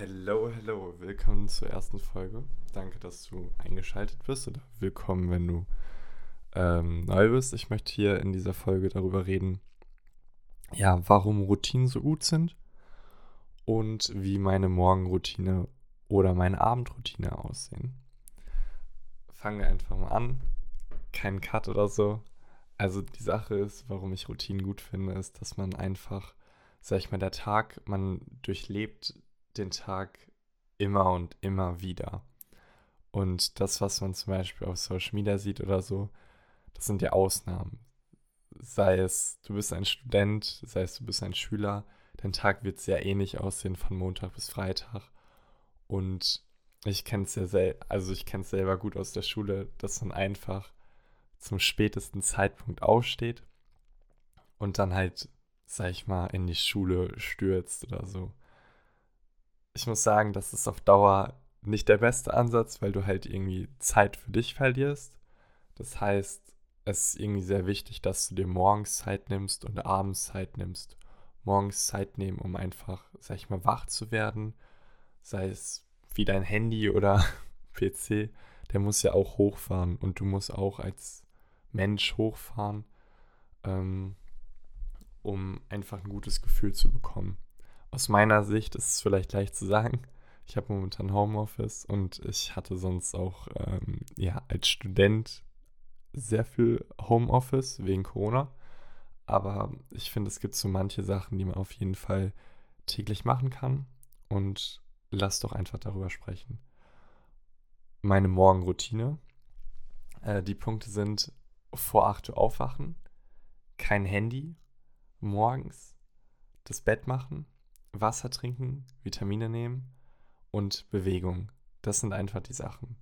Hello, hello, willkommen zur ersten Folge. Danke, dass du eingeschaltet bist oder willkommen, wenn du ähm, neu bist. Ich möchte hier in dieser Folge darüber reden, ja, warum Routinen so gut sind und wie meine Morgenroutine oder meine Abendroutine aussehen. Fangen wir einfach mal an. Kein Cut oder so. Also die Sache ist, warum ich Routinen gut finde, ist, dass man einfach, sag ich mal, der Tag, man durchlebt den Tag immer und immer wieder. Und das, was man zum Beispiel auf Social Media sieht oder so, das sind ja Ausnahmen. Sei es, du bist ein Student, sei es, du bist ein Schüler, dein Tag wird sehr ähnlich aussehen von Montag bis Freitag. Und ich kenne es ja selber, also ich kenne es selber gut aus der Schule, dass man einfach zum spätesten Zeitpunkt aufsteht und dann halt, sag ich mal, in die Schule stürzt oder so ich muss sagen, das ist auf Dauer nicht der beste Ansatz, weil du halt irgendwie Zeit für dich verlierst. Das heißt, es ist irgendwie sehr wichtig, dass du dir morgens Zeit nimmst und abends Zeit nimmst. Morgens Zeit nehmen, um einfach, sag ich mal, wach zu werden. Sei es wie dein Handy oder PC, der muss ja auch hochfahren und du musst auch als Mensch hochfahren, ähm, um einfach ein gutes Gefühl zu bekommen aus meiner Sicht ist es vielleicht leicht zu sagen. Ich habe momentan Homeoffice und ich hatte sonst auch ähm, ja, als Student sehr viel Homeoffice wegen Corona. Aber ich finde, es gibt so manche Sachen, die man auf jeden Fall täglich machen kann. Und lass doch einfach darüber sprechen. Meine Morgenroutine. Äh, die Punkte sind vor 8 Uhr aufwachen, kein Handy, morgens das Bett machen, Wasser trinken, Vitamine nehmen und Bewegung. Das sind einfach die Sachen.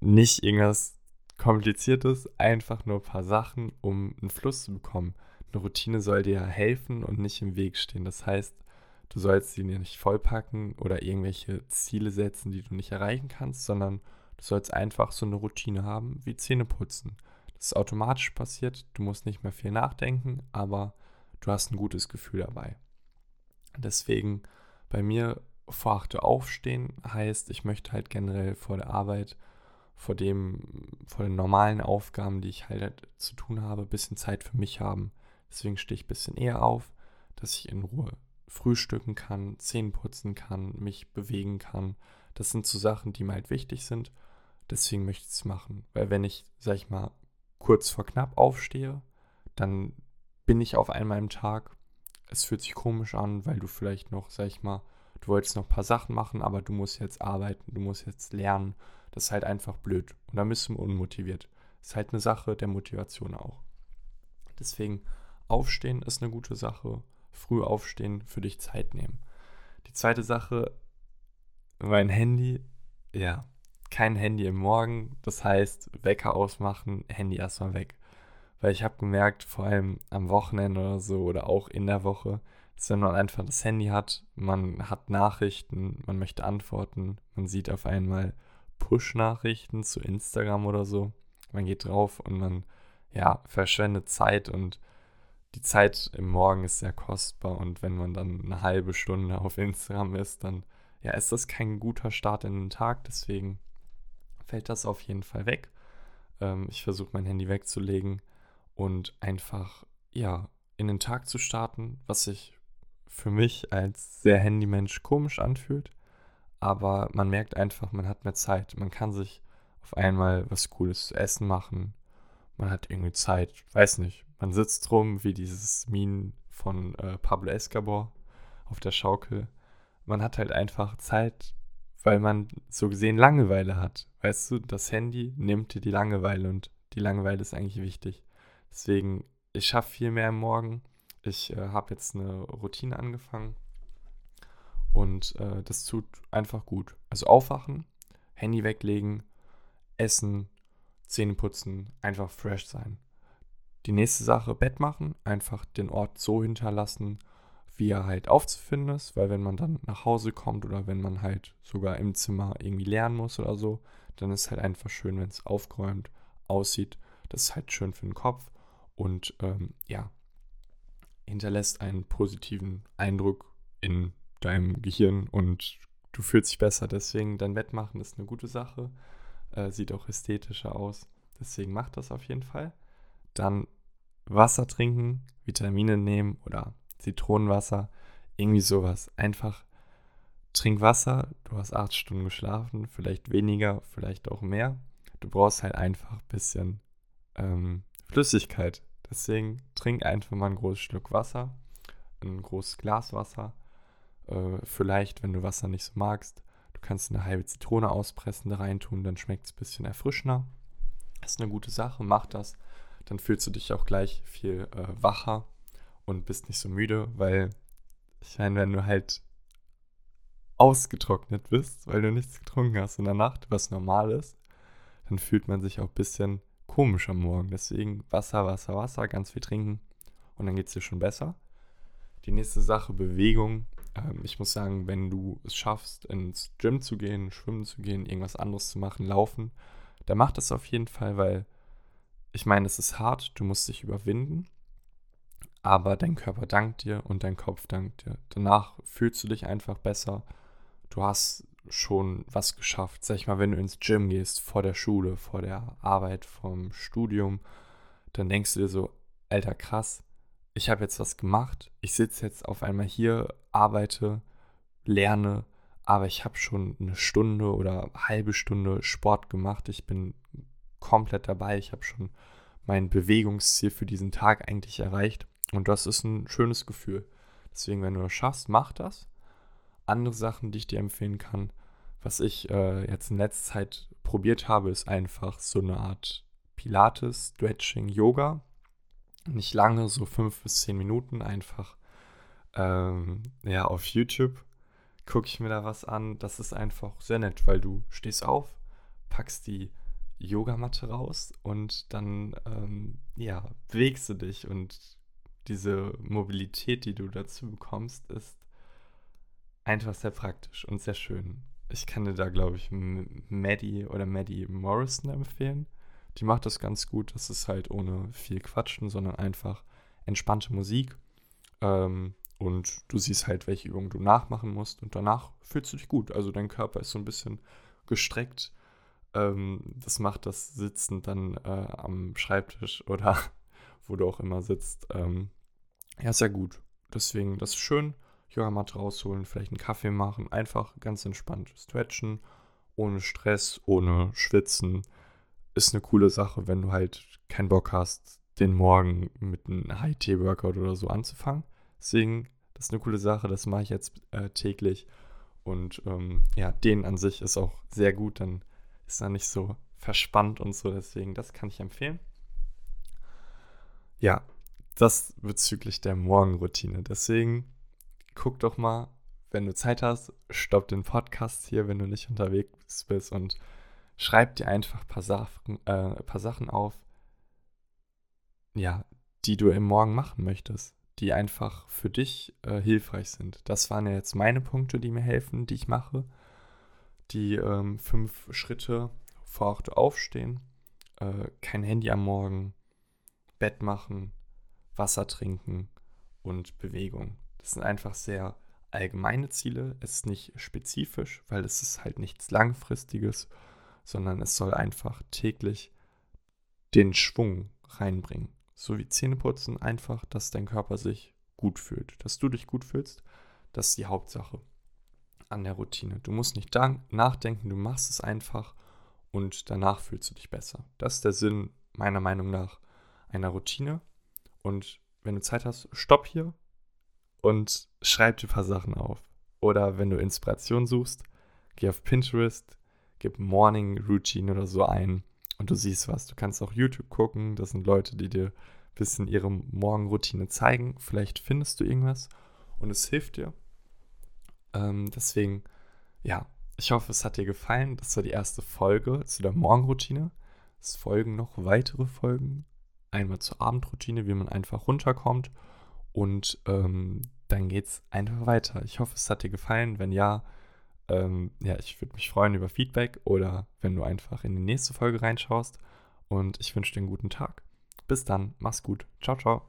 Nicht irgendwas Kompliziertes, einfach nur ein paar Sachen, um einen Fluss zu bekommen. Eine Routine soll dir helfen und nicht im Weg stehen. Das heißt, du sollst sie nicht vollpacken oder irgendwelche Ziele setzen, die du nicht erreichen kannst, sondern du sollst einfach so eine Routine haben wie Zähne putzen. Das ist automatisch passiert, du musst nicht mehr viel nachdenken, aber du hast ein gutes Gefühl dabei. Deswegen bei mir vor 8 Uhr aufstehen heißt, ich möchte halt generell vor der Arbeit, vor, dem, vor den normalen Aufgaben, die ich halt zu tun habe, ein bisschen Zeit für mich haben. Deswegen stehe ich ein bisschen eher auf, dass ich in Ruhe frühstücken kann, Zähne putzen kann, mich bewegen kann. Das sind so Sachen, die mir halt wichtig sind. Deswegen möchte ich es machen. Weil wenn ich, sag ich mal, kurz vor knapp aufstehe, dann bin ich auf einmal im Tag es fühlt sich komisch an, weil du vielleicht noch, sag ich mal, du wolltest noch ein paar Sachen machen, aber du musst jetzt arbeiten, du musst jetzt lernen. Das ist halt einfach blöd. Und dann bist du unmotiviert. Das ist halt eine Sache der Motivation auch. Deswegen, aufstehen ist eine gute Sache. Früh aufstehen, für dich Zeit nehmen. Die zweite Sache, mein Handy, ja, kein Handy im Morgen. Das heißt, Wecker ausmachen, Handy erstmal weg. Weil ich habe gemerkt, vor allem am Wochenende oder so oder auch in der Woche, dass wenn man einfach das Handy hat, man hat Nachrichten, man möchte antworten, man sieht auf einmal Push-Nachrichten zu Instagram oder so. Man geht drauf und man, ja, verschwendet Zeit und die Zeit im Morgen ist sehr kostbar und wenn man dann eine halbe Stunde auf Instagram ist, dann ja, ist das kein guter Start in den Tag, deswegen fällt das auf jeden Fall weg. Ähm, ich versuche mein Handy wegzulegen und einfach, ja, in den Tag zu starten, was sich für mich als sehr Handymensch komisch anfühlt. Aber man merkt einfach, man hat mehr Zeit. Man kann sich auf einmal was Cooles zu essen machen. Man hat irgendwie Zeit, weiß nicht. Man sitzt rum wie dieses Minen von äh, Pablo Escobar auf der Schaukel. Man hat halt einfach Zeit, weil man so gesehen Langeweile hat. Weißt du, das Handy nimmt dir die Langeweile und die Langeweile ist eigentlich wichtig. Deswegen, ich schaffe viel mehr Morgen. Ich äh, habe jetzt eine Routine angefangen und äh, das tut einfach gut. Also aufwachen, Handy weglegen, essen, Zähne putzen, einfach fresh sein. Die nächste Sache, Bett machen, einfach den Ort so hinterlassen, wie er halt aufzufinden ist, weil wenn man dann nach Hause kommt oder wenn man halt sogar im Zimmer irgendwie lernen muss oder so, dann ist halt einfach schön, wenn es aufgeräumt aussieht. Das ist halt schön für den Kopf und ähm, ja, hinterlässt einen positiven Eindruck in deinem Gehirn und du fühlst dich besser. Deswegen dein Wettmachen ist eine gute Sache. Äh, sieht auch ästhetischer aus. Deswegen mach das auf jeden Fall. Dann Wasser trinken, Vitamine nehmen oder Zitronenwasser, irgendwie sowas. Einfach trink Wasser. Du hast acht Stunden geschlafen, vielleicht weniger, vielleicht auch mehr. Du brauchst halt einfach ein bisschen ähm, Flüssigkeit. Deswegen trink einfach mal ein großes Stück Wasser, ein großes Glas Wasser. Äh, vielleicht, wenn du Wasser nicht so magst, du kannst eine halbe Zitrone auspressen, da reintun, dann schmeckt es ein bisschen erfrischender. Das ist eine gute Sache, mach das. Dann fühlst du dich auch gleich viel äh, wacher und bist nicht so müde, weil ich meine, wenn du halt ausgetrocknet bist, weil du nichts getrunken hast in der Nacht, was normal ist, dann fühlt man sich auch ein bisschen komisch am Morgen. Deswegen Wasser, Wasser, Wasser, ganz viel trinken und dann geht es dir schon besser. Die nächste Sache, Bewegung. Ähm, ich muss sagen, wenn du es schaffst, ins Gym zu gehen, schwimmen zu gehen, irgendwas anderes zu machen, laufen, dann mach das auf jeden Fall, weil ich meine, es ist hart, du musst dich überwinden, aber dein Körper dankt dir und dein Kopf dankt dir. Danach fühlst du dich einfach besser. Du hast schon was geschafft. Sag ich mal, wenn du ins Gym gehst, vor der Schule, vor der Arbeit, vom Studium, dann denkst du dir so, alter krass, ich habe jetzt was gemacht. Ich sitze jetzt auf einmal hier, arbeite, lerne, aber ich habe schon eine Stunde oder eine halbe Stunde Sport gemacht. Ich bin komplett dabei. Ich habe schon mein Bewegungsziel für diesen Tag eigentlich erreicht. Und das ist ein schönes Gefühl. Deswegen, wenn du das schaffst, mach das. Andere Sachen, die ich dir empfehlen kann, was ich äh, jetzt in letzter Zeit probiert habe, ist einfach so eine Art Pilates, Stretching, Yoga. Nicht lange, so fünf bis zehn Minuten einfach. Ähm, ja, auf YouTube gucke ich mir da was an. Das ist einfach sehr nett, weil du stehst auf, packst die Yogamatte raus und dann ähm, ja, bewegst du dich und diese Mobilität, die du dazu bekommst, ist einfach sehr praktisch und sehr schön. Ich kann dir da, glaube ich, Maddie oder Maddie Morrison empfehlen. Die macht das ganz gut. Das ist halt ohne viel Quatschen, sondern einfach entspannte Musik. Ähm, und du siehst halt, welche Übungen du nachmachen musst. Und danach fühlst du dich gut. Also dein Körper ist so ein bisschen gestreckt. Ähm, das macht das Sitzen dann äh, am Schreibtisch oder wo du auch immer sitzt. Ähm, ja, sehr gut. Deswegen, das ist schön. Yogamatte rausholen, vielleicht einen Kaffee machen, einfach ganz entspannt stretchen, ohne Stress, ohne Schwitzen. Ist eine coole Sache, wenn du halt keinen Bock hast, den Morgen mit einem High-T-Workout oder so anzufangen. Deswegen, das ist eine coole Sache, das mache ich jetzt äh, täglich. Und ähm, ja, den an sich ist auch sehr gut, dann ist er nicht so verspannt und so, deswegen, das kann ich empfehlen. Ja, das bezüglich der Morgenroutine. Deswegen guck doch mal, wenn du Zeit hast, stopp den Podcast hier, wenn du nicht unterwegs bist und schreib dir einfach ein paar Sachen, äh, ein paar Sachen auf, ja, die du im Morgen machen möchtest, die einfach für dich äh, hilfreich sind. Das waren ja jetzt meine Punkte, die mir helfen, die ich mache. Die ähm, fünf Schritte, vor du aufstehen, äh, kein Handy am Morgen, Bett machen, Wasser trinken und Bewegung. Das sind einfach sehr allgemeine Ziele. Es ist nicht spezifisch, weil es ist halt nichts Langfristiges, sondern es soll einfach täglich den Schwung reinbringen. So wie Zähneputzen, einfach, dass dein Körper sich gut fühlt. Dass du dich gut fühlst, das ist die Hauptsache an der Routine. Du musst nicht nachdenken, du machst es einfach und danach fühlst du dich besser. Das ist der Sinn meiner Meinung nach einer Routine. Und wenn du Zeit hast, stopp hier, und schreib dir ein paar Sachen auf. Oder wenn du Inspiration suchst, geh auf Pinterest, gib Morning Routine oder so ein und du siehst was. Du kannst auch YouTube gucken, das sind Leute, die dir ein bisschen ihre Morgenroutine zeigen. Vielleicht findest du irgendwas und es hilft dir. Ähm, deswegen, ja, ich hoffe, es hat dir gefallen. Das war die erste Folge zu der Morgenroutine. Es folgen noch weitere Folgen. Einmal zur Abendroutine, wie man einfach runterkommt und ähm, dann geht's einfach weiter. Ich hoffe, es hat dir gefallen. Wenn ja, ähm, ja, ich würde mich freuen über Feedback oder wenn du einfach in die nächste Folge reinschaust. Und ich wünsche dir einen guten Tag. Bis dann, mach's gut. Ciao, ciao.